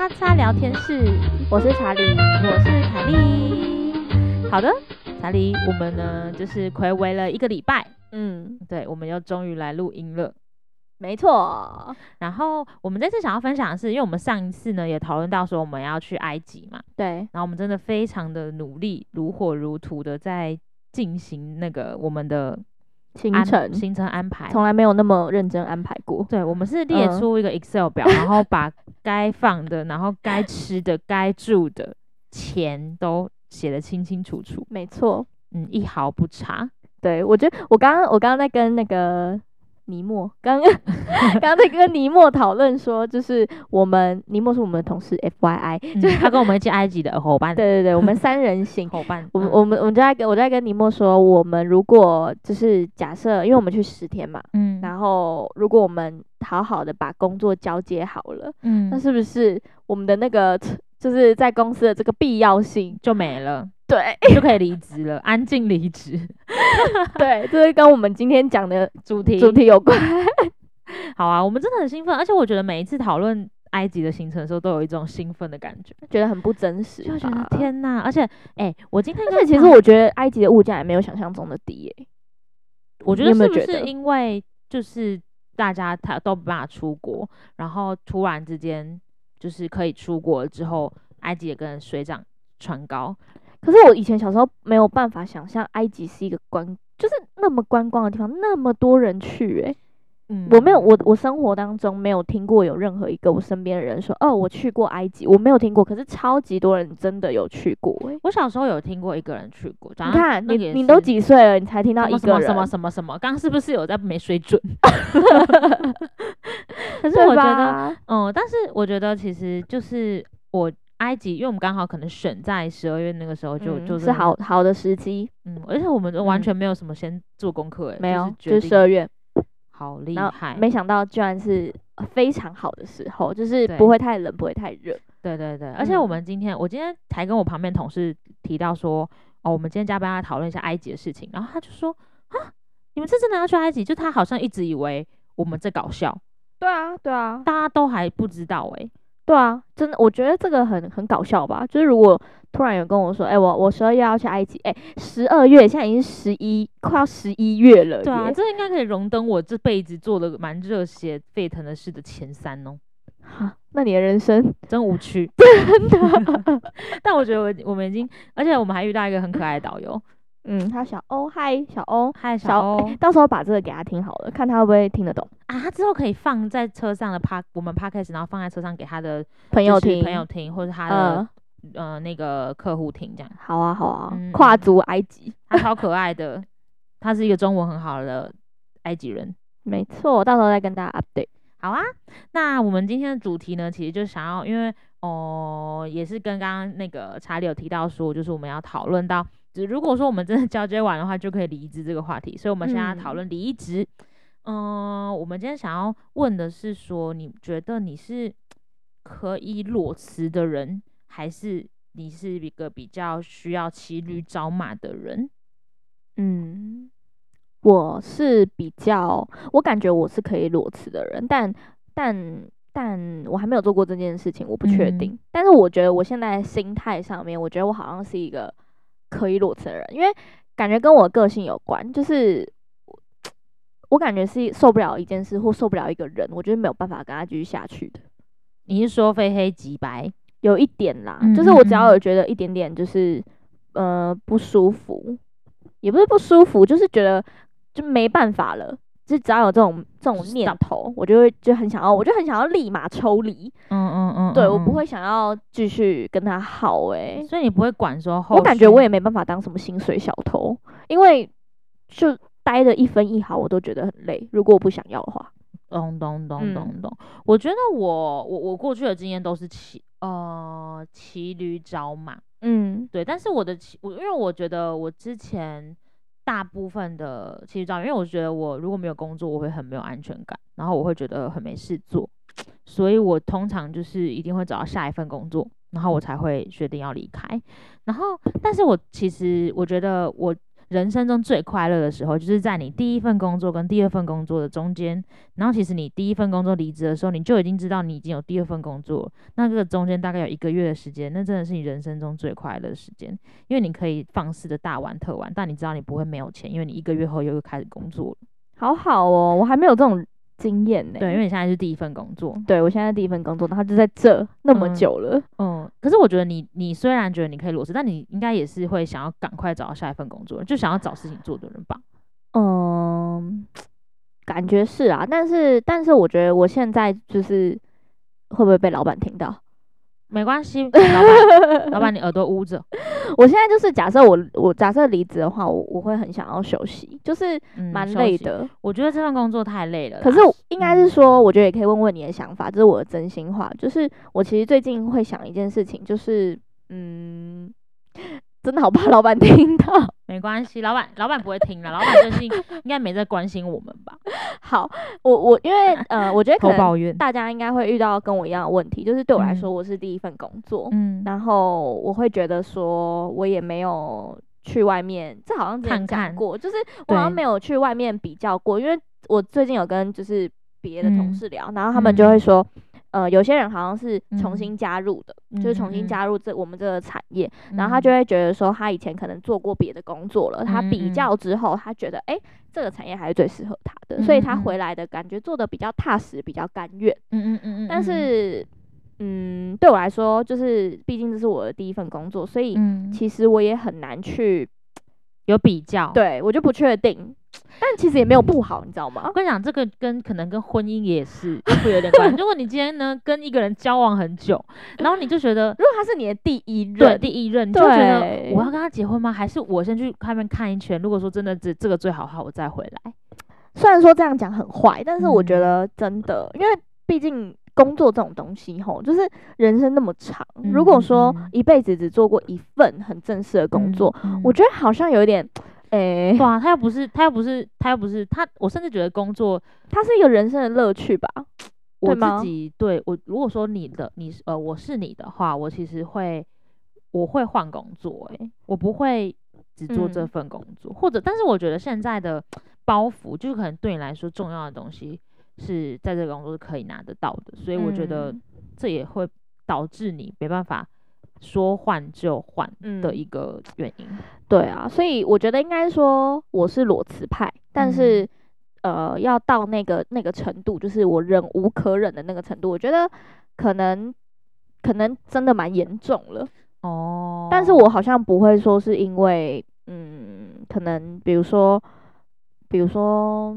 咔嚓聊天室，我是查理，我是凯莉。好的，查理，我们呢就是睽违了一个礼拜，嗯，对，我们又终于来录音了。没错。然后我们这次想要分享的是，因为我们上一次呢也讨论到说我们要去埃及嘛，对。然后我们真的非常的努力，如火如荼的在进行那个我们的。行程行程安排从来没有那么认真安排过。对，我们是列出一个 Excel 表，然后把该放的、然后该吃的、该住的钱都写得清清楚楚。没错，嗯，一毫不差。对，我觉得我刚刚我刚刚在跟那个。尼莫刚刚 刚在跟尼莫讨论说，就是我们尼莫是我们的同事，F Y I，、嗯、就是他跟我们一起埃及的伙伴。对对对，我们 三人行伙伴。我们我们我们就在跟我在跟尼莫说，我们如果就是假设，因为我们去十天嘛，嗯，然后如果我们好好的把工作交接好了，嗯，那是不是我们的那个 就是在公司的这个必要性就没了？对，就可以离职了，安静离职。对，这是跟我们今天讲的主题主题有关。好啊，我们真的很兴奋，而且我觉得每一次讨论埃及的行程的时候，都有一种兴奋的感觉，觉得很不真实，就觉得天哪！而且，哎、欸，我今天而且其实我觉得埃及的物价也没有想象中的低、欸，哎，我觉得是不是因为就是大家他都不办法出国，然后突然之间就是可以出国之后，埃及也跟水涨船高。可是我以前小时候没有办法想象埃及是一个观，就是那么观光的地方，那么多人去、欸，诶，嗯，我没有，我我生活当中没有听过有任何一个我身边的人说，哦，我去过埃及，我没有听过。可是超级多人真的有去过、我小时候有听过一个人去过。你看，你你都几岁了，你才听到一个人什么什么什么什么？刚刚是不是有在没水准？可是我觉得，嗯，但是我觉得其实就是我。埃及，因为我们刚好可能选在十二月那个时候就，就、嗯、就是好好的时机，嗯，而且我们完全没有什么先做功课，诶、嗯，没有，就是十二月，好厉害，没想到居然是非常好的时候，就是不会太冷，不会太热，对对对，而且我们今天，我今天才跟我旁边同事提到说，哦，我们今天加班要讨论一下埃及的事情，然后他就说，啊，你们是真的要去埃及？就他好像一直以为我们在搞笑，对啊，对啊，大家都还不知道，诶。对啊，真的，我觉得这个很很搞笑吧。就是如果突然有跟我说，哎、欸，我我十二月要去埃及，哎、欸，十二月现在已经十一，快要十一月了。对啊，这应该可以荣登我这辈子做的蛮热血沸腾的事的前三哦。哈，那你的人生真无趣，真的。但我觉得我我们已经，而且我们还遇到一个很可爱的导游。嗯，他小欧，嗨，小欧，嗨，小欧、欸，到时候把这个给他听好了，看他会不会听得懂啊？他之后可以放在车上的趴，我们 podcast，然后放在车上给他的朋友听，朋友听，或者他的呃，呃那个客户听，这样。好啊，好啊，嗯、跨足埃及，他超可爱的，他是一个中文很好的埃及人。没错，到时候再跟大家 update。好啊，那我们今天的主题呢，其实就想要，因为哦、呃，也是跟刚刚那个查理有提到说，就是我们要讨论到。就如果说我们真的交接完的话，就可以离职这个话题。所以，我们现在要讨论离职。嗯、呃，我们今天想要问的是说，你觉得你是可以裸辞的人，还是你是一个比较需要骑驴找马的人？嗯，我是比较，我感觉我是可以裸辞的人，但但但我还没有做过这件事情，我不确定、嗯。但是我觉得我现在心态上面，我觉得我好像是一个。可以裸辞的人，因为感觉跟我个性有关，就是我感觉是受不了一件事或受不了一个人，我觉得没有办法跟他继续下去的。你是说非黑即白？有一点啦，就是我只要有觉得一点点就是呃不舒服，也不是不舒服，就是觉得就没办法了。就只要有这种这种念头，我就会就很想要，我就很想要立马抽离。嗯嗯嗯，对，我不会想要继续跟他好诶、欸，所以你不会管说后，我感觉我也没办法当什么薪水小偷，因为就待的一分一毫我都觉得很累。如果我不想要的话，咚咚咚咚咚。我觉得我我我过去的经验都是骑呃骑驴找马，嗯，对。但是我的骑我因为我觉得我之前。大部分的其实这样，因为我觉得我如果没有工作，我会很没有安全感，然后我会觉得很没事做，所以我通常就是一定会找到下一份工作，然后我才会决定要离开。然后，但是我其实我觉得我人生中最快乐的时候，就是在你第一份工作跟第二份工作的中间。然后其实你第一份工作离职的时候，你就已经知道你已经有第二份工作。那这个中间大概有一个月的时间，那真的是你人生中最快乐的时间，因为你可以放肆的大玩特玩，但你知道你不会没有钱，因为你一个月后又又开始工作了。好好哦，我还没有这种。经验呢？对，因为你现在是第一份工作。对，我现在第一份工作，然后就在这那么久了。嗯，嗯，可是我觉得你，你虽然觉得你可以裸辞，但你应该也是会想要赶快找到下一份工作，就想要找事情做的人吧？嗯，感觉是啊，但是，但是我觉得我现在就是会不会被老板听到？没关系，老板，老板，你耳朵捂着。我现在就是假设我我假设离职的话，我我会很想要休息，就是蛮累的、嗯。我觉得这份工作太累了。可是应该是说、嗯，我觉得也可以问问你的想法，这是我的真心话。就是我其实最近会想一件事情，就是嗯。真的好怕老板听到，没关系，老板老板不会听的，老板最近应该没在关心我们吧？好，我我因为 呃，我觉得可能大家应该会遇到跟我一样的问题，就是对我来说，我是第一份工作，嗯，然后我会觉得说，我也没有去外面，这好像之前讲过，就是我好像没有去外面比较过，因为我最近有跟就是别的同事聊，然后他们就会说。呃，有些人好像是重新加入的，嗯、就是重新加入这我们这个产业，嗯，然后他就会觉得说，他以前可能做过别的工作了，嗯，他比较之后，他觉得，哎，欸，这个产业还是最适合他的，嗯，所以他回来的感觉做得比较踏实，比较甘愿。嗯嗯嗯嗯。但是，嗯，对我来说，就是毕竟这是我的第一份工作，所以其实我也很难去有比较，对我就不确定。但其实也没有不好，你知道吗？我跟你讲，这个跟可能跟婚姻也是会有点关系。如果你今天呢跟一个人交往很久，然后你就觉得，如果他是你的第一任，对第一任，你就觉得我要跟他结婚吗？还是我先去外面看一圈？如果说真的这这个最好的话，我再回来。虽然说这样讲很坏，但是我觉得真的，嗯、因为毕竟工作这种东西吼，就是人生那么长，嗯、如果说一辈子只做过一份很正式的工作，我觉得好像有点。诶、欸，对啊，他又不是，他又不是，他又不是他，我甚至觉得工作，它是一个人生的乐趣吧。我自己对我，如果说你的你呃我是你的话，我其实会我会换工作，诶，我不会只做这份工作，嗯，或者，但是我觉得现在的包袱，就是可能对你来说重要的东西是在这个工作是可以拿得到的，所以我觉得这也会导致你没办法。说换就换的一个原因，嗯，对啊，所以我觉得应该说我是裸辞派，但是，嗯、呃，要到那个那个程度，就是我忍无可忍的那个程度，我觉得可能可能真的蛮严重了哦。但是我好像不会说是因为，嗯，可能比如说，比如说，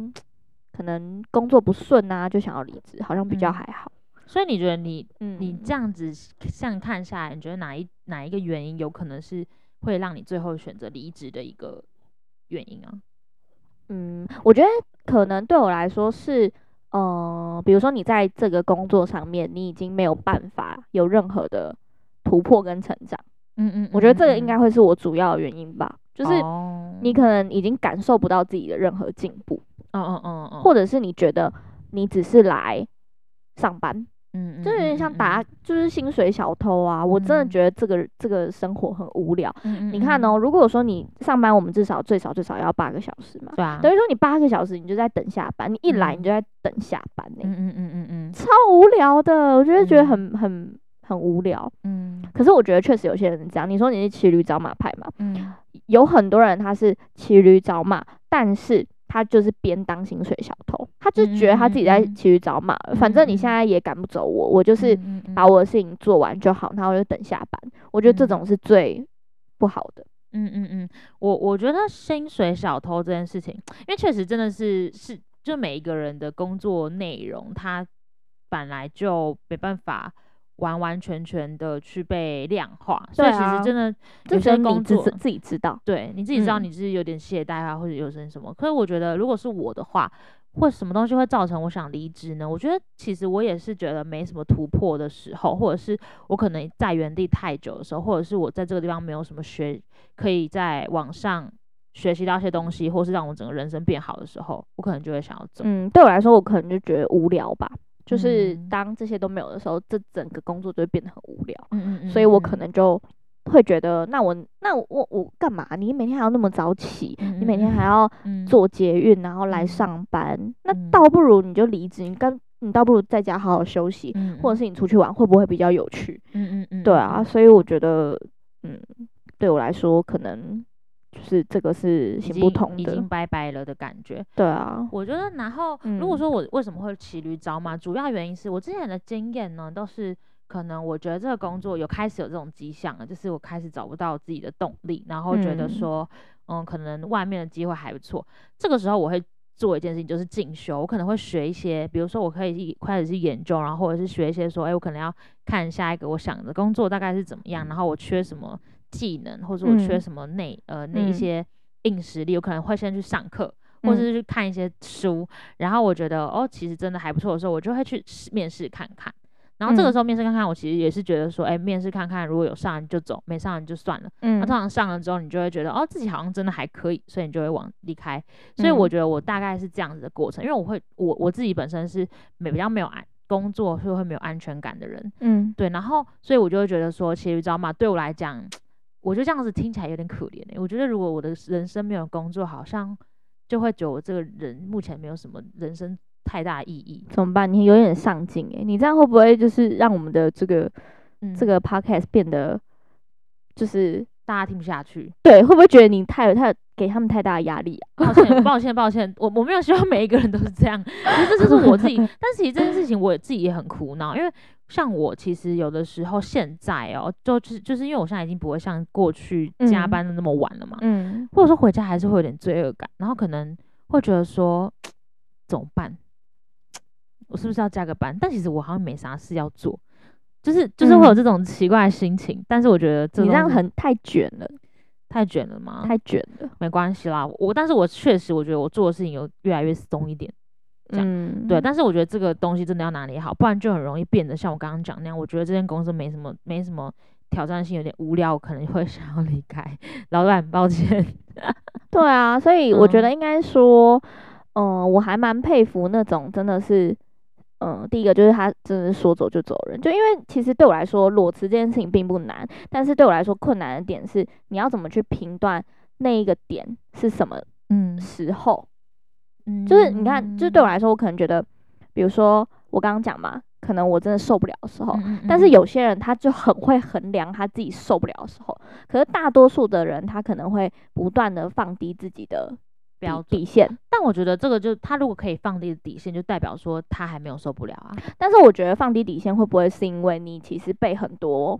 可能工作不顺啊，就想要离职，好像比较还好。嗯所以你觉得你，嗯，你这样子像看下来，你觉得哪一哪一个原因有可能是会让你最后选择离职的一个原因啊？嗯，我觉得可能对我来说是，呃，比如说你在这个工作上面，你已经没有办法有任何的突破跟成长。嗯嗯，我觉得这个应该会是我主要的原因吧，就是你可能已经感受不到自己的任何进步。嗯嗯嗯嗯，或者是你觉得你只是来上班。嗯，就有点像打，就是薪水小偷啊！嗯、我真的觉得这个这个生活很无聊。嗯、你看哦，如果说你上班，我们至少最少最少要八个小时嘛。对啊。等于说你八个小时，你就在等下班。你一来，你就在等下班呢。嗯嗯嗯嗯嗯。超无聊的，我觉得觉得很、嗯、很很无聊。嗯。可是我觉得确实有些人这样。你说你是骑驴找马派嘛？嗯。有很多人他是骑驴找马，但是。他就是边当薪水小偷，他就觉得他自己在骑驴找马，嗯，反正你现在也赶不走我，我就是把我的事情做完就好，然后我就等下班。我觉得这种是最不好的。嗯嗯嗯，我我觉得薪水小偷这件事情，因为确实真的是是，就每一个人的工作内容，他本来就没办法。完完全全的去被量化，啊、所以其实真的有些工作自己知道，对你自己知道你是有点懈怠啊，嗯、或者有些什么。可是我觉得，如果是我的话，或什么东西会造成我想离职呢？我觉得其实我也是觉得没什么突破的时候，或者是我可能在原地太久的时候，或者是我在这个地方没有什么学，可以在网上学习到一些东西，或是让我整个人生变好的时候，我可能就会想要走。嗯，对我来说，我可能就觉得无聊吧。就是当这些都没有的时候，嗯、这整个工作就会变得很无聊。嗯嗯，嗯，所以我可能就会觉得，那我那我我干嘛？你每天还要那么早起，嗯、你每天还要做捷运，然后来上班，嗯、那倒不如你就离职，你跟你倒不如在家好好休息，嗯、或者是你出去玩，会不会比较有趣？嗯嗯？嗯，对啊，所以我觉得，嗯，对我来说，可能就是这个是行不通的，已经，拜拜了的感觉。对啊，我觉得，然后、嗯、如果说我为什么会骑驴找马，主要原因是我之前的经验呢，都是。可能我觉得这个工作有开始有这种迹象了，就是我开始找不到自己的动力，然后觉得说，嗯，嗯，可能外面的机会还不错。这个时候我会做一件事情，就是进修。我可能会学一些，比如说我可以开始去研究，然后或者是学一些说，哎，我可能要看下一个我想的工作大概是怎么样，然后我缺什么技能，或者我缺什么内、嗯、呃那一些硬实力，我可能会先去上课，或者是去看一些书。然后我觉得哦，其实真的还不错的时候，我就会去面试看看。然后这个时候面试看看，我其实也是觉得说，哎、嗯，面试看看，如果有上你就走，没上你就算了。嗯，那通常上了之后，你就会觉得，哦，自己好像真的还可以，所以你就会往离开。所以我觉得我大概是这样子的过程，嗯、因为我会，我我自己本身是没比较没有安工作，所以会没有安全感的人。嗯，对。然后，所以我就会觉得说，其实你知道吗？对我来讲，我觉得这样子听起来有点可怜、欸。我觉得如果我的人生没有工作，好像就会觉得我这个人目前没有什么人生。太大意义怎么办？你有点上进诶，你这样会不会就是让我们的这个、嗯、这个 podcast 变得就是大家听不下去？对，会不会觉得你太有太给他们太大的压力啊？抱歉，抱歉，抱歉，我我没有希望每一个人都是这样，其实这就是我自己。但是其实这件事情我自己也很苦恼，因为像我其实有的时候现在哦、喔，就是就是因为我现在已经不会像过去加班的那么晚了嘛，嗯，或者说回家还是会有点罪恶感，然后可能会觉得说 怎么办？我是不是要加个班？但其实我好像没啥事要做，就是就是会有这种奇怪的心情。嗯、但是我觉得这你这样很太卷了，太卷了吗？太卷了，没关系啦。我但是我确实我觉得我做的事情有越来越松一点，这样、嗯、对。但是我觉得这个东西真的要拿捏好，不然就很容易变得像我刚刚讲那样。我觉得这间公司没什么没什么挑战性，有点无聊，我可能会想要离开。老板，抱歉。对啊，所以我觉得应该说，嗯、呃，我还蛮佩服那种真的是。嗯，第一个就是他真的是说走就走人，就因为其实对我来说裸辞这件事情并不难，但是对我来说困难的点是你要怎么去评断那一个点是什么嗯。时候，嗯，就是你看，就是对我来说，我可能觉得，比如说我刚刚讲嘛，可能我真的受不了的时候，嗯嗯，但是有些人他就很会衡量他自己受不了的时候，可是大多数的人他可能会不断的放低自己的。标底线，但我觉得这个就他如果可以放低底线，就代表说他还没有受不了啊。但是我觉得放低底线会不会是因为你其实被很多，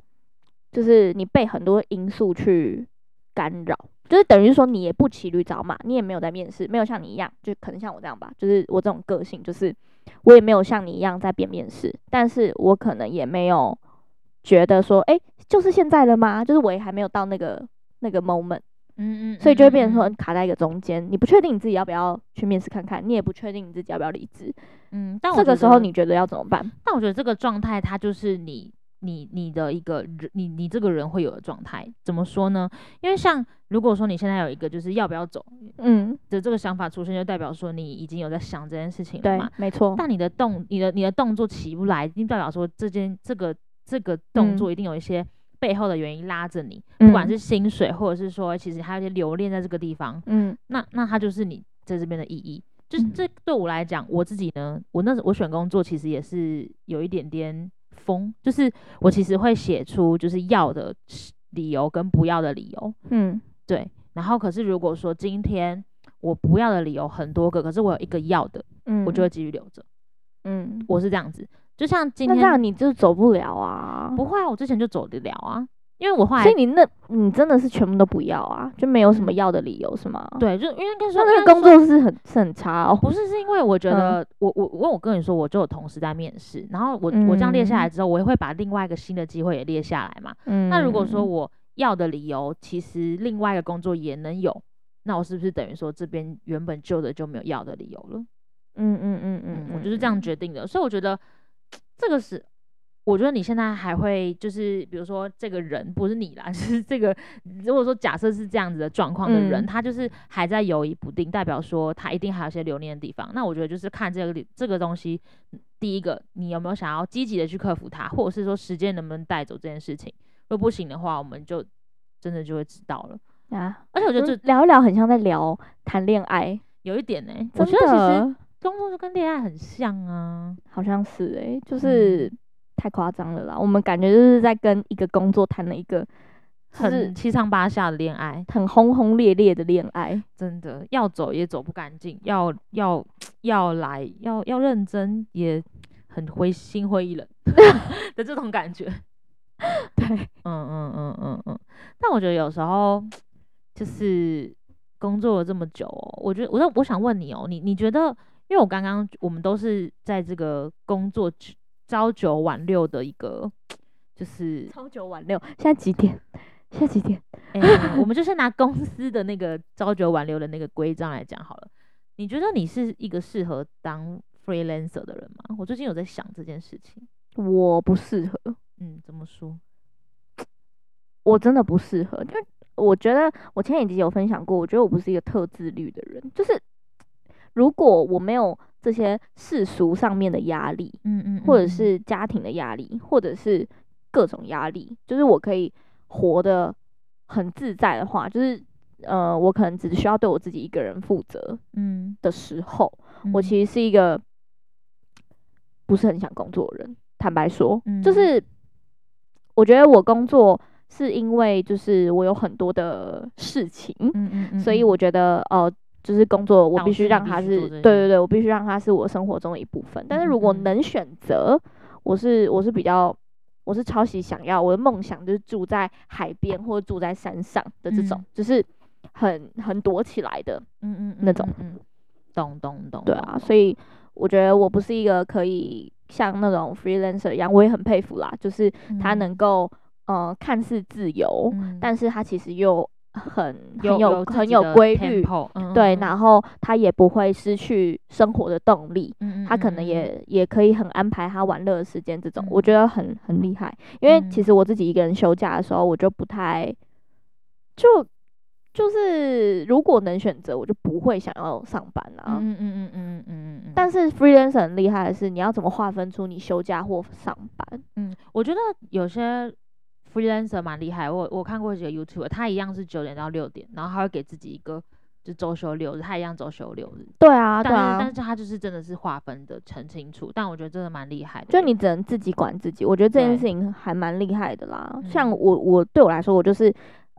就是你被很多因素去干扰，就是等于说你也不骑驴找马，你也没有在面试，没有像你一样，就可能像我这样吧，就是我这种个性，就是我也没有像你一样在变面试，但是我可能也没有觉得说，哎、欸，就是现在了吗？就是我也还没有到那个那个 moment。嗯嗯，所以就会变成说卡在一个中间，你不确定你自己要不要去面试看看，你也不确定你自己要不要离职。嗯，但这个时候你觉得要怎么办？但我觉得这个状态它就是你你你的一个人，你你这个人会有的状态。怎么说呢？因为像如果说你现在有一个就是要不要走，嗯的这个想法出现，就代表说你已经有在想这件事情了嘛。对，没错。但你的动你的你的动作起不来，一定代表说这件这个这个动作一定有一些。嗯背后的原因拉着你，不管是薪水，或者是说，其实还有一些留恋在这个地方。嗯，那那它就是你在这边的意义。就是这对我来讲，我自己呢，我那我选工作其实也是有一点点疯，就是我其实会写出就是要的理由跟不要的理由。嗯，对。然后可是如果说今天我不要的理由很多个，可是我有一个要的，嗯，我就会继续留着。嗯，我是这样子。就像今天，那这样你就走不了啊？不会啊，我之前就走得了啊，因为我后来，所以你那，你真的是全部都不要啊，就没有什么要的理由、嗯、是吗？对，就因为跟说那个工作是很是很差哦。不是，是因为我觉得、我、我我我跟你说，我就有同事在面试，然后我、嗯、我这样列下来之后，我也会把另外一个新的机会也列下来嘛。嗯。那如果说我要的理由，其实另外一个工作也能有，那我是不是等于说这边原本旧的就没有要的理由了？嗯嗯嗯嗯，我就是这样决定的，所以我觉得。这个是，我觉得你现在还会就是，比如说这个人不是你啦，就是这个，如果说假设是这样子的状况的人，嗯、他就是还在犹豫不定，代表说他一定还有些留恋的地方。那我觉得就是看这个这个东西，第一个你有没有想要积极的去克服它，或者是说时间能不能带走这件事情。如果不行的话，我们就真的就会知道了啊。而且我觉得这聊一聊很像在聊谈恋爱，有一点呢、欸。我觉得其实工作就跟恋爱很像啊，好像是诶、欸，就是太夸张了啦。我们感觉就是在跟一个工作谈了一个。很七上八下的恋爱，很轰轰烈烈的恋爱，真的要走也走不干净，要要要来要要认真也很灰心灰意冷 的这种感觉。对，嗯嗯嗯嗯嗯。但我觉得有时候就是工作了这么久哦，我觉得我我想问你哦，你你觉得，因为我刚刚我们都是在这个工作朝九晚六的一个，就是朝九晚六，现在几点？现在几点？哎、欸，我们就是拿公司的那个朝九晚六的那个规章来讲好了。你觉得你是一个适合当 freelancer 的人吗？我最近有在想这件事情。我不适合。嗯，怎么说？我真的不适合，因为我觉得我前几集有分享过，我觉得我不是一个特自律的人。就是如果我没有这些世俗上面的压力，嗯嗯，嗯，或者是家庭的压力，或者是各种压力，就是我可以。活得很自在的话，就是呃，我可能只需要对我自己一个人负责。嗯，的时候，嗯，我其实是一个不是很想工作的人。坦白说，嗯，就是我觉得我工作是因为就是我有很多的事情，嗯嗯嗯，所以我觉得哦，呃，就是工作我必须让它是，对对对，我必须让它是我生活中的一部分。但是如果能选择，我是我是比较。我是超级想要，我的梦想就是住在海边或者住在山上的这种，嗯、就是很很躲起来的，嗯嗯那种，嗯，懂懂懂，对啊，所以我觉得我不是一个可以像那种 freelancer 一样，我也很佩服啦，就是他能够、嗯、呃看似自由、嗯，但是他其实又。很很有，有很有规律，嗯，对，然后他也不会失去生活的动力，嗯，他可能也也可以很安排他玩乐的时间，这种，嗯，我觉得很很厉害。因为其实我自己一个人休假的时候，我就不太就就是如果能选择，我就不会想要上班啦。嗯嗯嗯嗯嗯嗯。但是 freelancer 很厉害的是，你要怎么划分出你休假或上班？嗯，我觉得有些。Freelancer 蛮厉害，我我看过几个 YouTube，他一样是九点到六点，然后他会给自己一个就周休六日，他一样周休六日。对啊，对啊，但是他就是真的是划分的很清楚，但我觉得真的蛮厉害的。就你只能自己管自己，我觉得这件事情还蛮厉害的啦。像我我对我来说，我就是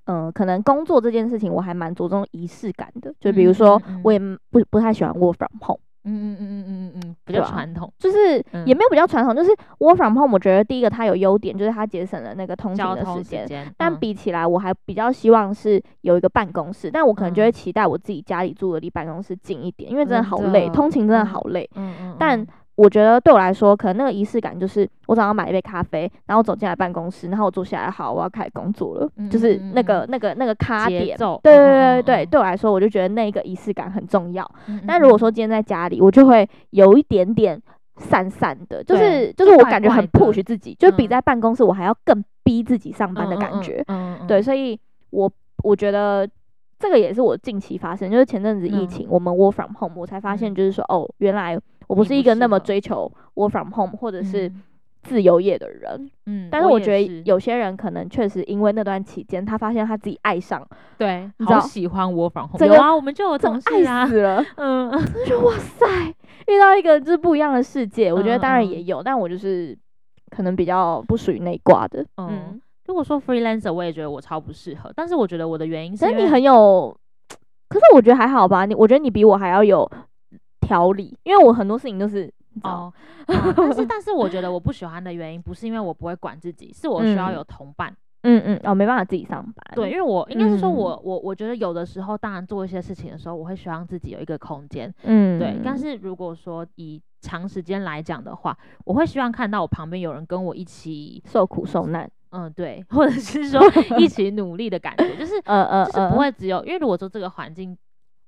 嗯、呃，可能工作这件事情我还蛮着重仪式感的，就比如说我也不不太喜欢 work from home。嗯嗯嗯嗯嗯嗯嗯，比较传统，就是也没有比较传统，就是 work from home。我觉得第一个它有优点，就是它节省了那个通勤的时间。但比起来，我还比较希望是有一个办公室，但我可能就会期待我自己家里住的离办公室近一点，因为真的好累，通勤真的好累。嗯嗯，但。我觉得对我来说，可能那个仪式感就是我早上买一杯咖啡，然后走进来办公室，然后我坐下来，好，我要开始工作了。嗯、就是那个、那个、那个咖点。对对对对对，对我来说，我就觉得那个仪式感很重要。嗯、但如果说今天在家里，我就会有一点点散散的，就是就是我感觉很 push 自己，就比在办公室我还要更逼自己上班的感觉。对，所以我我觉得这个也是我近期发生，就是前阵子疫情，嗯、我们 work from home，我才发现就是说，哦，原来。我不是一个那么追求 work from home 或者是自由业的人，嗯，但是我觉得有些人可能确实因为那段期间，他发现他自己爱上，对，好喜欢 work from home，有啊，我们就有同事啊，爱死了，嗯，就。觉得哇塞，遇到一个就是不一样的世界，我觉得当然也有，但我就是可能比较不属于那一挂的，嗯，如果说 freelancer，我也觉得我超不适合，但是我觉得我的原因是，因为你很有，可是我觉得还好吧，你我觉得你比我还要有。条理，因为我很多事情都是哦、啊，但是但是我觉得我不喜欢的原因不是因为我不会管自己，是我需要有同伴，嗯嗯，哦，没办法自己上班，对，因为我应该是说我，我我我觉得有的时候，当然做一些事情的时候，我会希望自己有一个空间，嗯，对，但是如果说以长时间来讲的话，我会希望看到我旁边有人跟我一起受苦受难，嗯，对，或者是说 一起努力的感觉，就是呃呃，就是不会只有，因为如果说这个环境。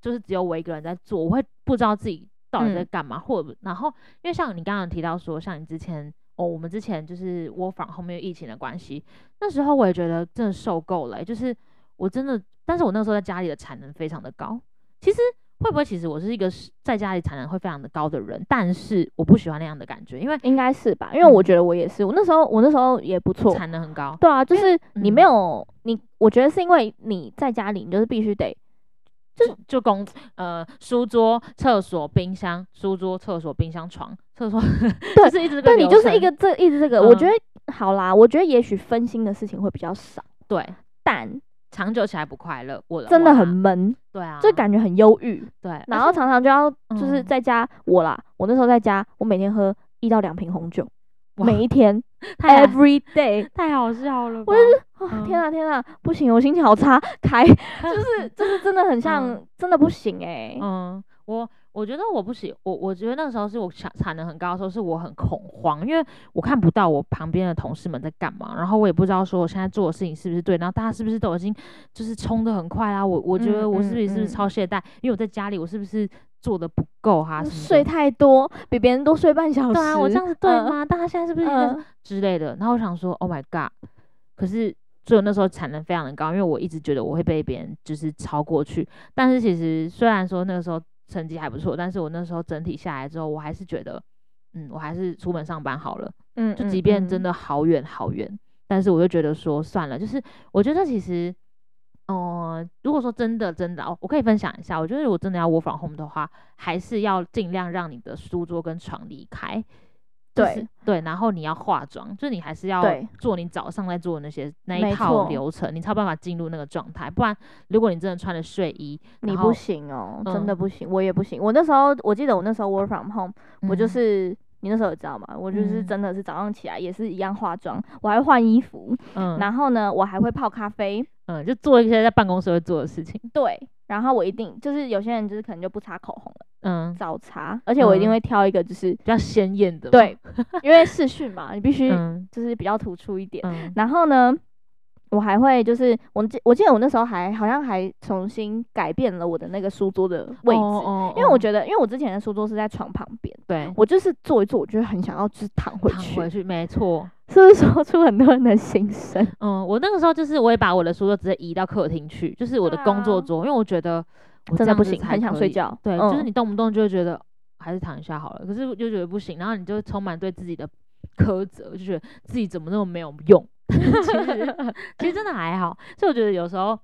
就是只有我一个人在做，我会不知道自己到底在干嘛，嗯、或者然后，因为像你刚刚提到说，像你之前哦，我们之前就是 from home 后面疫情的关系，那时候我也觉得真的受够了，就是我真的，但是我那时候在家里的产能非常的高。其实会不会其实我是一个在家里产能会非常的高的人，但是我不喜欢那样的感觉，因为应该是吧？因为我觉得我也是，我那时候我那时候也不错，产能很高。对啊，就是你没有、嗯、你，我觉得是因为你在家里，你就是必须得就就公呃书桌、厕所、冰箱、书桌、厕所、冰箱、床、厕所，对，是一直对你就是一个这一直这个，嗯、我觉得好啦，我觉得也许分心的事情会比较少，对，但。长久起来不快乐，我真的很闷，对啊，就感觉很忧郁，对，然后常常就要就是在家、嗯、我啦，我那时候在家，我每天喝一到两瓶红酒，每一天，every day，太好笑了，我就是、哦、天啊天啊，不行，我心情好差，开，就是就是真的很像，嗯、真的不行哎、欸，嗯，我。我觉得我不行，我我觉得那个时候是我产产能很高的时候，是我很恐慌，因为我看不到我旁边的同事们在干嘛，然后我也不知道说我现在做的事情是不是对，然后大家是不是都已经就是冲的很快啦，我我觉得我是不是是不是超懈怠，嗯嗯嗯、因为我在家里我是不是做的不够哈，睡太多，比别人多睡半小时，对啊，我这样子对吗？大家、呃、现在是不是、呃、之类的？然后我想说，Oh my god！可是只有那时候产能非常的高，因为我一直觉得我会被别人就是超过去，但是其实虽然说那个时候。成绩还不错，但是我那时候整体下来之后，我还是觉得，嗯，我还是出门上班好了，嗯，就即便真的好远好远，嗯，但是我就觉得说算了，就是我觉得其实，哦，呃，如果说真的真的哦，我可以分享一下，我觉得如果真的要 work from home 的话，还是要尽量让你的书桌跟床离开。对、对，然后你要化妆，就是你还是要做你早上在做的那些那一套流程，你才有办法进入那个状态。不然，如果你真的穿了睡衣，你不行哦，嗯、真的不行，我也不行。我那时候我记得我那时候 work from home，、嗯、我就是你那时候也知道吗？我就是真的是早上起来也是一样化妆，我还会换衣服，嗯，然后呢，我还会泡咖啡，嗯，就做一些在办公室会做的事情。对。然后我一定就是有些人就是可能就不擦口红了，嗯，早擦，而且我一定会挑一个就是、嗯、比较鲜艳的，对，因为视讯嘛，你必须就是比较突出一点。嗯、然后呢，我还会就是我记我记得我那时候还好像还重新改变了我的那个书桌的位置，因为我觉得因为我之前的书桌是在床旁边，对，我就是坐一坐，我就很想要就是躺回去，躺回去，没错。是不是说出很多人的心声？嗯，我那个时候就是我也把我的书桌直接移到客厅去，就是我的工作桌，啊、因为我觉得我真的不行，很想睡觉。对，嗯、就是你动不动就会觉得还是躺一下好了，可是就觉得不行，然后你就充满对自己的苛责，就觉得自己怎么那么没有用。其实其实真的还好，所以我觉得有时候，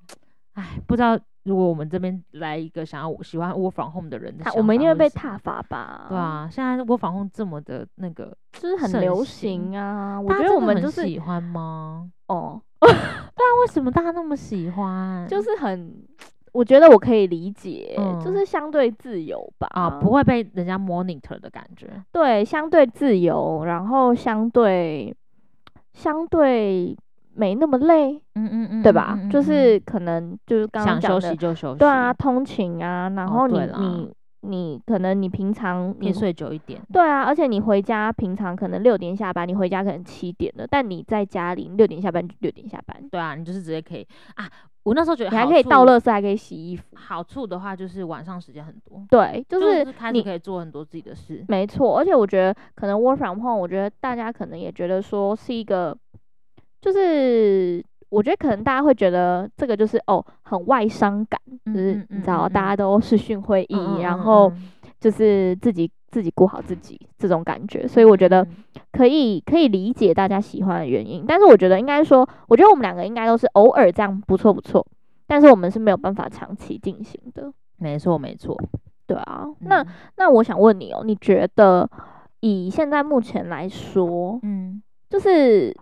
哎，不知道。如果我们这边来一个想要喜欢 work from home 的人的，我们一定会被踏伐吧？对啊，现在 work from home 这么的那个，就是很流行啊。我觉得我们就是喜欢吗？哦，不然，为什么大家那么喜欢？就是很，我觉得我可以理解，嗯、就是相对自由吧。啊，不会被人家 monitor 的感觉。对，相对自由，然后相对相对。没那么累，嗯嗯嗯，对吧？就是可能就是刚刚讲的，想休息就休息，对啊，通勤啊，然后你你你可能你平常你睡久一点，对啊，而且你回家平常可能六点下班，你回家可能七点了，但你在家里六点下班就六点下班，对啊，你就是直接可以啊。我那时候觉得你还可以倒垃圾，还可以洗衣服。好处的话就是晚上时间很多，对，就是你可以做很多自己的事，没错。而且我觉得可能 work from home，我觉得大家可能也觉得说是一个。就是我觉得可能大家会觉得这个就是哦很外伤感，嗯、就是你知道大家都视讯会议，嗯、然后就是自己自己顾好自己这种感觉，所以我觉得可以可以理解大家喜欢的原因。但是我觉得应该说，我觉得我们两个应该都是偶尔这样不错不错，但是我们是没有办法长期进行的。没错没错，对啊。嗯、那那我想问你哦，你觉得以现在目前来说，嗯，就是。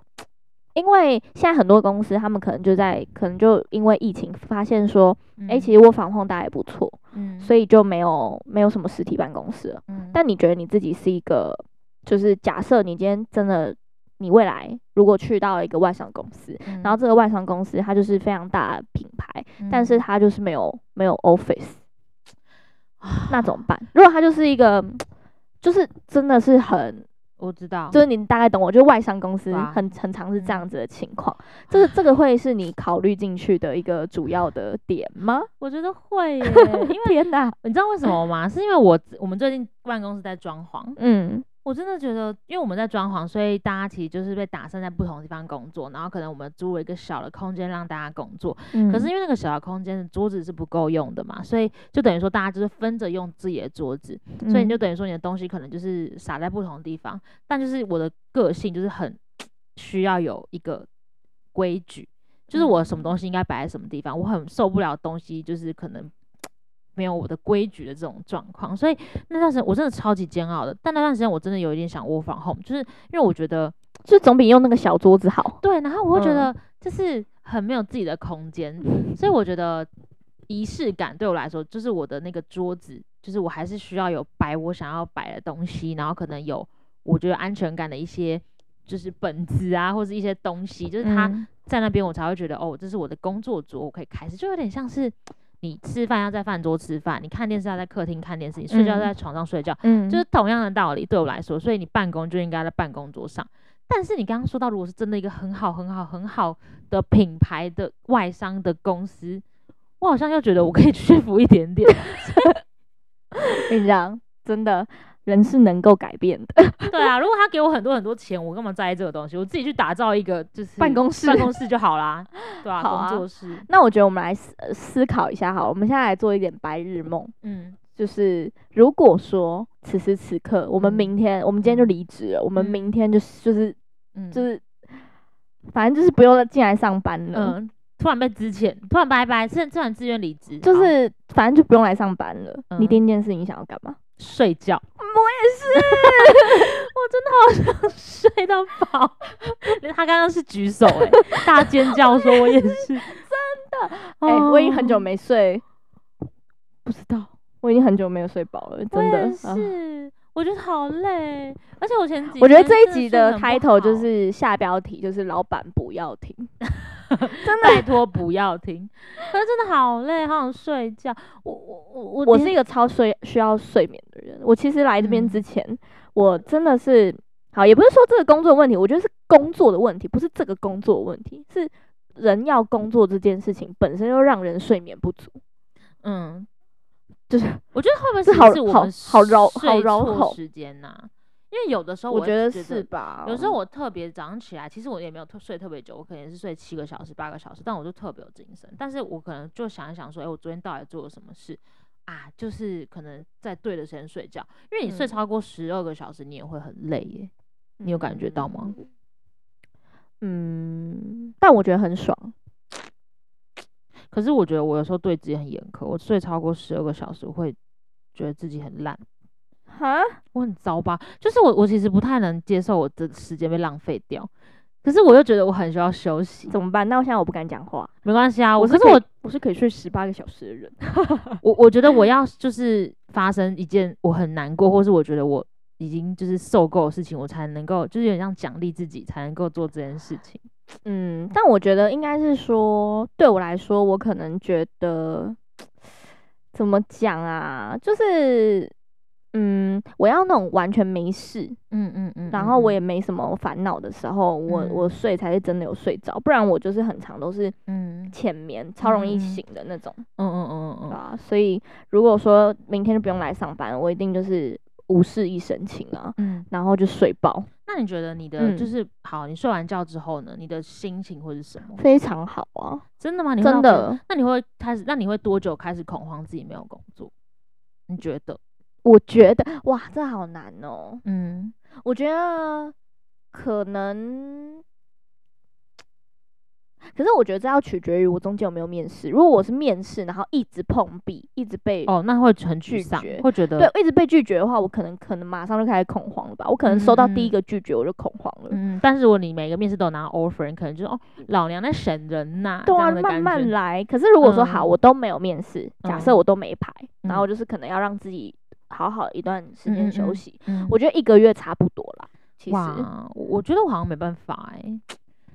因为现在很多公司，他们可能就在，可能就因为疫情发现说，哎、嗯欸，其实我防控大家也不错，嗯，所以就没有没有什么实体办公室了。嗯，但你觉得你自己是一个，就是假设你今天真的，你未来如果去到了一个外商公司，嗯、然后这个外商公司它就是非常大的品牌，嗯、但是它就是没有没有 office，嗯、那怎么办？如果它就是一个，就是真的是很。我知道，就是你大概懂我，就是外商公司很很常是这样子的情况，这个这个会是你考虑进去的一个主要的点吗？我觉得会耶，因为天哪，你知道为什么吗？是因为我我们最近办公室在装潢，嗯，我真的觉得，因为我们在装潢，所以大家其实就是被打散在不同的地方工作，然后可能我们租了一个小的空间让大家工作。嗯。可是因为那个小的空间的桌子是不够用的嘛，所以就等于说大家就是分着用自己的桌子，所以你就等于说你的东西可能就是撒在不同的地方。嗯。但就是我的个性就是很需要有一个规矩，就是我什么东西应该摆在什么地方，我很受不了东西就是可能。没有我的规矩的这种状况，所以那段时间我真的超级煎熬的。但那段时间我真的有一点想 work from home，就是因为我觉得，就总比用那个小桌子好。对，然后我会觉得就是很没有自己的空间，嗯、所以我觉得仪式感对我来说，就是我的那个桌子，就是我还是需要有摆我想要摆的东西，然后可能有我觉得安全感的一些，就是本子啊，或是一些东西，就是它在那边，我才会觉得、嗯、哦，这是我的工作桌，我可以开始，就有点像是。你吃饭要在饭桌吃饭，你看电视要在客厅看电视，你睡觉要在床上睡觉，嗯，就是同样的道理对我来说，所以你办公就应该在办公桌上。但是你刚刚说到，如果是真的一个很好很好很好的品牌的外商的公司，我好像又觉得我可以 屈服一点点。跟 你讲，真的。人是能够改变的，对啊，如果他给我很多很多钱，我干嘛在意这个东西？我自己去打造一个就是办公室，办公室就好啦，对啊，工作室。那我觉得我们来思思考一下，好，我们现在来做一点白日梦，嗯，就是如果说此时此刻，我们明天，我们今天就离职了，我们明天就是就是就是，反正就是不用进来上班了，嗯，突然被支遣，突然拜拜，突然自愿离职，就是反正就不用来上班了。你第一件事你想要干嘛？睡觉。我也是，我真的好想睡到饱。他刚刚是举手哎、欸，大尖叫说我也是，真的。哎、欸，我已经很久没睡，不知道，我已经很久没有睡饱了，真的。是，啊、我觉得好累，而且我前几天我觉得这一集的开头就是下标题，就是老板不要停。真的拜托不要听，可是真的好累，好想睡觉。我我我我我是一个超睡需要睡眠的人。我其实来这边之前，嗯、我真的是好，也不是说这个工作问题，我觉得是工作的问题，不是这个工作问题，是人要工作这件事情本身就让人睡眠不足。嗯，就是我觉得会不会是好好好绕好绕口时间呐？因为有的时候我，觉得是吧？有时候我特别早上起来，其实我也没有特睡特别久，我可能是睡七个小时、八个小时，但我就特别有精神。但是我可能就想一想说，哎，我昨天到底做了什么事啊？就是可能在对的时间睡觉，因为你睡超过十二个小时，你也会很累耶。嗯、你有感觉到吗？嗯，但我觉得很爽。可是我觉得我有时候对自己很严苛，我睡超过十二个小时，我会觉得自己很烂。哈，我很糟吧？就是我，我其实不太能接受我的时间被浪费掉，可是我又觉得我很需要休息，怎么办？那我现在我不敢讲话，没关系啊，我可是我我是可以睡十八个小时的人，我我觉得我要就是发生一件我很难过，或是我觉得我已经就是受够的事情，我才能够就是有点像奖励自己，才能够做这件事情。嗯，但我觉得应该是说，对我来说，我可能觉得怎么讲啊，就是。嗯，我要那种完全没事，嗯嗯嗯，然后我也没什么烦恼的时候，嗯、我我睡才是真的有睡着，不然我就是很长都是嗯。浅眠，嗯、超容易醒的那种，嗯嗯嗯嗯。啊，所以如果说明天就不用来上班，我一定就是无事一身轻啊，嗯，然后就睡饱。那你觉得你的就是、嗯、好，你睡完觉之后呢，你的心情会是什么？非常好啊，真的吗？你真的？那你会开始？那你会多久开始恐慌自己没有工作？你觉得？我觉得哇，这好难哦。嗯，我觉得可能，可是我觉得这要取决于我中间有没有面试。如果我是面试，然后一直碰壁，一直被哦，那会很沮丧，会觉得对，一直被拒绝的话，我可能可能马上就开始恐慌了吧。我可能收到第一个拒绝，我就恐慌了。但是如果你每个面试都有拿 offer，你可能就哦，老娘在省人呐，啊，对啊，慢慢来。可是如果说好，我都没有面试，假设我都没排，然后就是可能要让自己。好好一段时间休息，我觉得一个月差不多啦。其实，我觉得我好像没办法哎、欸，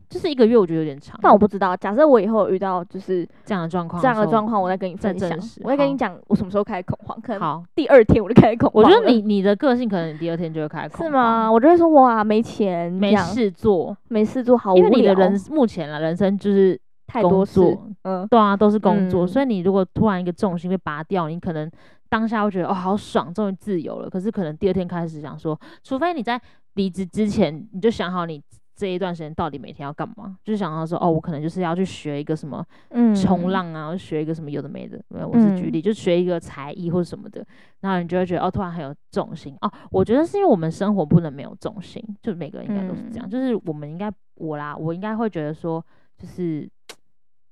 就是一个月，我觉得有点长。但我不知道，假设我以后遇到就是这样的状况，这样的状况，我再跟你分享。我再跟你讲，我什么时候开始恐慌？可能第二天我就开始恐慌。我觉得你你的个性可能你第二天就会开始恐慌。是吗？我就会说哇，没钱，没事做，没事做，好无聊。因为你的人目前啊，人生就是。太多事，嗯，对啊，都是工作，嗯、所以你如果突然一个重心被拔掉，你可能当下会觉得哦好爽，终于自由了。可是可能第二天开始想说，除非你在离职之前你就想好你。这一段时间到底每天要干嘛？就是想到说，哦，我可能就是要去学一个什么，嗯，冲浪啊，学一个什么有的没的。没有，我是举例，嗯、就学一个才艺或者什么的。然后你就会觉得，哦，突然很有重心。哦，我觉得是因为我们生活不能没有重心，就每个人应该都是这样。嗯、就是我们应该，我啦，我应该会觉得说，就是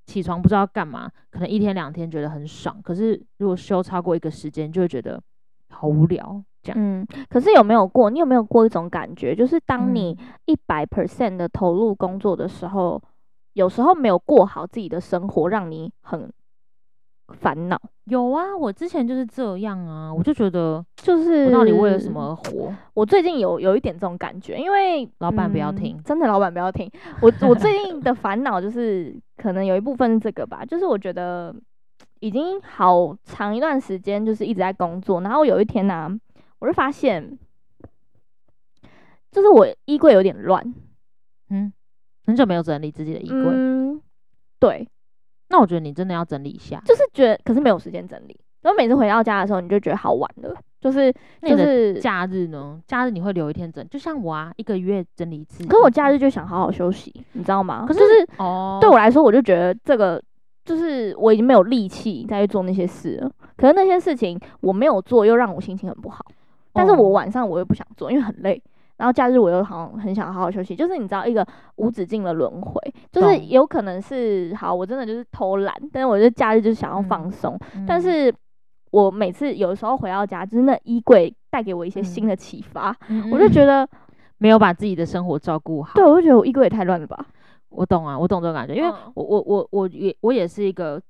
起床不知道干嘛，可能一天两天觉得很爽，可是如果休超过一个时间，就会觉得好无聊。嗯，可是有没有过？你有没有过一种感觉，就是当你一百 percent 的投入工作的时候，嗯、有时候没有过好自己的生活，让你很烦恼？有啊，我之前就是这样啊，我就觉得，就是我到底为了什么而活？我最近有有一点这种感觉，因为老板不要听，真的老板不要听。我我最近的烦恼就是，可能有一部分是这个吧，就是我觉得已经好长一段时间就是一直在工作，然后有一天呢、啊。我就发现，就是我衣柜有点乱，嗯，很久没有整理自己的衣柜，嗯，对，那我觉得你真的要整理一下，就是觉得，可是没有时间整理，然后每次回到家的时候，你就觉得好晚了，就是就是假日呢，假日你会留一天整，就像我啊，一个月整理一次，可是我假日就想好好休息，你知道吗？可是就是哦，对我来说，我就觉得这个就是我已经没有力气再去做那些事了，可是那些事情我没有做，又让我心情很不好。但是我晚上我又不想做，因为很累。然后假日我又好像很想好好休息，就是你知道一个无止境的轮回，就是有可能是好，我真的就是偷懒，但是我觉得假日就是想要放松。嗯、但是我每次有时候回到家，就是那衣柜带给我一些新的启发，嗯、我就觉得没有把自己的生活照顾好。对，我就觉得我衣柜也太乱了吧。我懂啊，我懂这种感觉，因为我我我我也我也是一个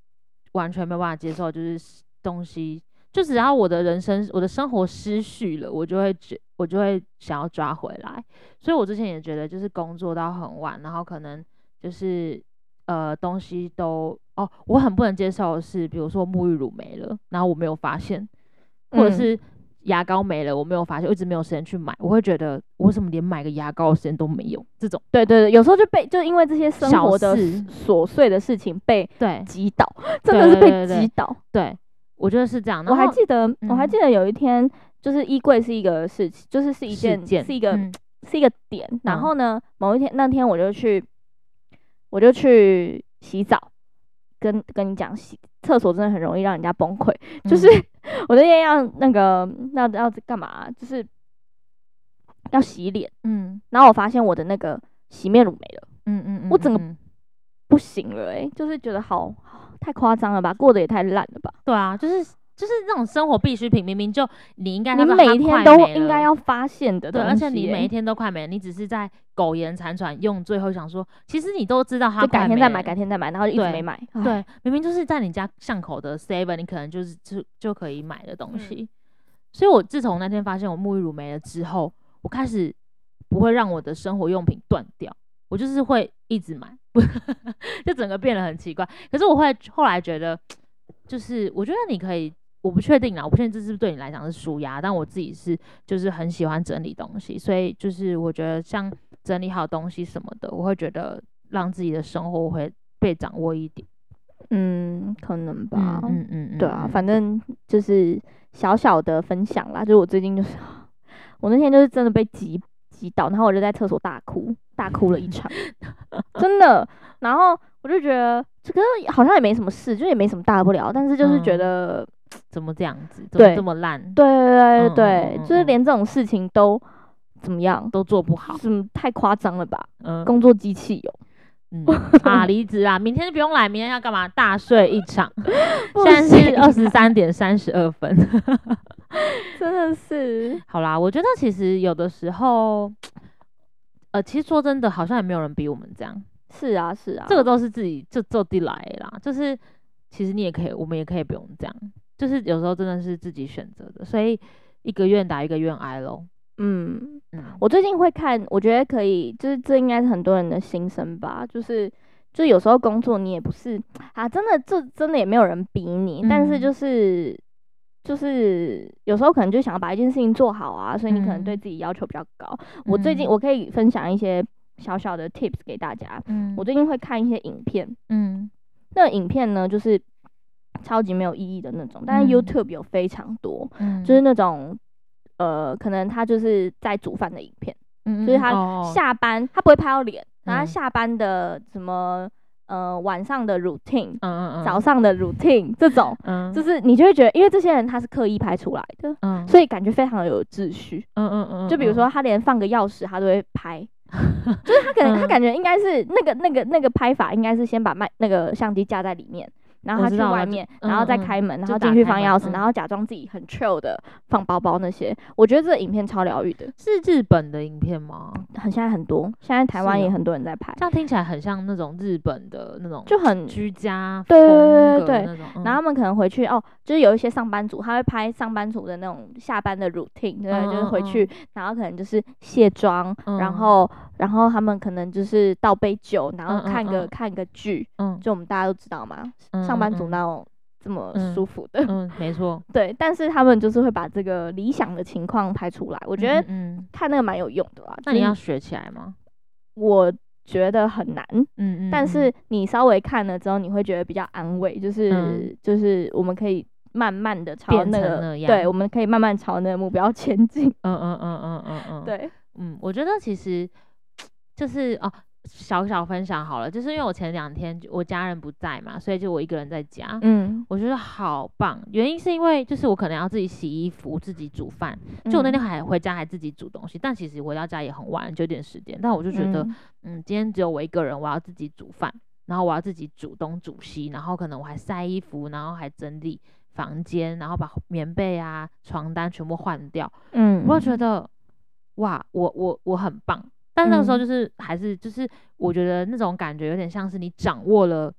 完全没有办法接受，就是东西。就只要我的人生、我的生活失序了，我就会觉，我就会想要抓回来。所以我之前也觉得，就是工作到很晚，然后可能就是呃东西都哦，我很不能接受的是，比如说沐浴乳没了，然后我没有发现，或者是牙膏没了，我没有发现，我一直没有时间去买，我会觉得我为什么连买个牙膏的时间都没有？这种对对对，有时候就被就因为这些生活的琐碎的事情被对击倒，真的是被击倒，对。我觉得是这样。我还记得，嗯、我还记得有一天，就是衣柜是一个事情，就是是一件，件是一个，嗯、是一个点。然后呢，某一天那天我就去，我就去洗澡，跟跟你讲，洗厕所真的很容易让人家崩溃。嗯、就是 我那天要那个要要干嘛？就是要洗脸。嗯。然后我发现我的那个洗面乳没了。嗯嗯嗯。我整个不行了，欸，哎，就是觉得好。太夸张了吧，过得也太烂了吧。对啊，就是就是那种生活必需品，明明就你应该你每一天都应该要发现的对，而且你每一天都快没了，你只是在苟延残喘，用最后想说，其实你都知道它改天再买，改天再买，然后就一直没买。对，对，明明就是在你家巷口的 Seven，你可能就是就就可以买的东西。嗯、所以我自从那天发现我沐浴乳没了之后，我开始不会让我的生活用品断掉。我就是会一直买，就整个变得很奇怪。可是我会后来觉得，就是我觉得你可以，我不确定啦，我不确定这是不是对你来讲是舒压，但我自己是就是很喜欢整理东西，所以就是我觉得像整理好东西什么的，我会觉得让自己的生活会被掌握一点。嗯，可能吧。嗯嗯，嗯，嗯对啊，反正就是小小的分享啦。就是我最近就是，我那天就是真的被挤挤倒，然后我就在厕所大哭。大哭了一场，真的。然后我就觉得这个好像也没什么事，就也没什么大不了。但是就是觉得、嗯、怎么这样子，怎么这么烂？对对对对，嗯、就是连这种事情都怎么样都做不好，怎么太夸张了吧？嗯，工作机器有。嗯 啊，离职啊，明天就不用来，明天要干嘛？大睡一场。现在是二十三点三十二分，真的是。好啦，我觉得其实有的时候。呃，其实说真的，好像也没有人逼我们这样。是啊，是啊，这个都是自己就做地来啦。就是其实你也可以，我们也可以不用这样。就是有时候真的是自己选择的，所以一个愿打一个愿挨喽。嗯嗯，我最近会看，我觉得可以，就是这应该是很多人的心声吧。就是就有时候工作你也不是啊，真的这真的也没有人逼你，嗯、但是就是。就是有时候可能就想要把一件事情做好啊，所以你可能对自己要求比较高。嗯、我最近我可以分享一些小小的 tips 给大家。嗯，我最近会看一些影片。嗯，那个影片呢，就是超级没有意义的那种。但是 YouTube 有非常多，嗯，就是那种呃，可能他就是在煮饭的影片，嗯，就是他下班，他不会拍到脸，嗯、然后他下班的什么。呃，晚上的 routine，嗯嗯嗯，早上的 routine，这种，嗯，就是你就会觉得，因为这些人他是刻意拍出来的，嗯，所以感觉非常的有秩序，嗯嗯嗯，就比如说他连放个钥匙他都会拍，就是他可能他感觉应该是那个那个那个拍法应该是先把麦那个相机架在里面。然后他去外面，然后再开门，然后进去放钥匙，然后假装自己很 chill 的放包包那些。我觉得这个影片超疗愈的。是日本的影片吗？很现在很多，现在台湾也很多人在拍。这样听起来很像那种日本的那种，就很居家，对对对。然后他们可能回去哦，就是有一些上班族，他会拍上班族的那种下班的 routine，对，就是回去，然后可能就是卸妆，然后然后他们可能就是倒杯酒，然后看个看个剧，嗯，就我们大家都知道嘛，上班族那种这么舒服的，嗯，嗯，没错，对，但是他们就是会把这个理想的情况拍出来，我觉得看那个蛮有用的啊。那你要学起来吗？我觉得很难，嗯嗯，但是你稍微看了之后，你会觉得比较安慰，就是、嗯、就是我们可以慢慢的朝那个对，我们可以慢慢朝那个目标 前进。嗯嗯嗯嗯嗯嗯，对，嗯，我觉得其实 就是哦。小小分享好了，就是因为我前两天我家人不在嘛，所以就我一个人在家。嗯，我觉得好棒。原因是因为就是我可能要自己洗衣服、自己煮饭。就我那天还回家还自己煮东西，嗯、但其实回到家也很晚，九点十点。但我就觉得，嗯，嗯，今天只有我一个人，我要自己煮饭，然后我要自己煮东煮西，然后可能我还晒衣服，然后还整理房间，然后把棉被啊、床单全部换掉。嗯，我就觉得，哇，我我我很棒。但那个时候就是还是就是，我觉得那种感觉有点像是你掌握了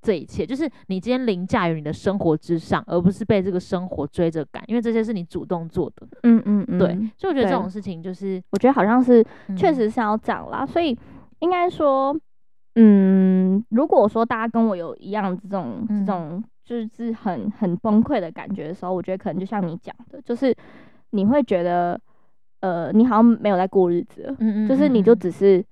这一切，就是你今天凌驾于你的生活之上，而不是被这个生活追着赶，因为这些是你主动做的。嗯嗯嗯，对。所以我觉得这种事情就是，我觉得好像是确实是要这样啦。所以应该说，嗯，如果说大家跟我有一样这种这种就是很很崩溃的感觉的时候，我觉得可能就像你讲的，就是你会觉得。呃，你好像没有在过日子了，嗯，就是你就只是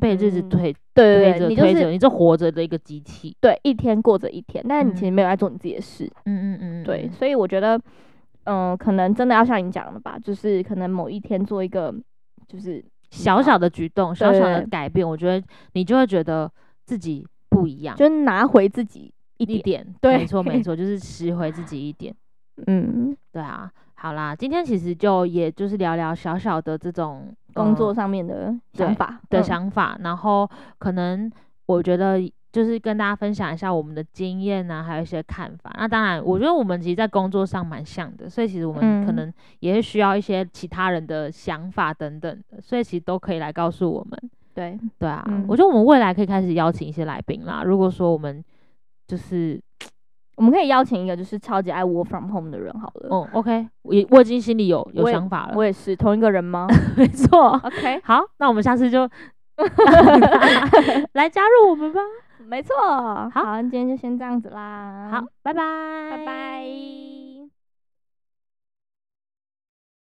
被日子推，嗯、对对对，你就是你这活着的一个机器，对，一天过着一天，但是你其实没有在做你自己的事，嗯嗯嗯，对，所以我觉得，嗯、呃，可能真的要像你讲的吧，就是可能某一天做一个，就是小小的举动，小小的改变，我觉得你就会觉得自己不一样，就拿回自己一点，一点对，没错没错，就是拾回自己一点，嗯，对啊。好啦，今天其实就也就是聊聊小小的这种工作上面的想法的想法，嗯、然后可能我觉得就是跟大家分享一下我们的经验啊，还有一些看法。那当然，我觉得我们其实，在工作上蛮像的，所以其实我们可能也是需要一些其他人的想法等等的，所以其实都可以来告诉我们。对对啊、嗯，我觉得我们未来可以开始邀请一些来宾啦。如果说我们就是。我们可以邀请一个就是超级爱 work from home 的人好了。嗯、oh,，OK，我我已经心里有有想法了。我也是同一个人吗？没错。OK，好，那我们下次就 来加入我们吧。没错。好，今天就先这样子啦。好，拜拜，拜拜。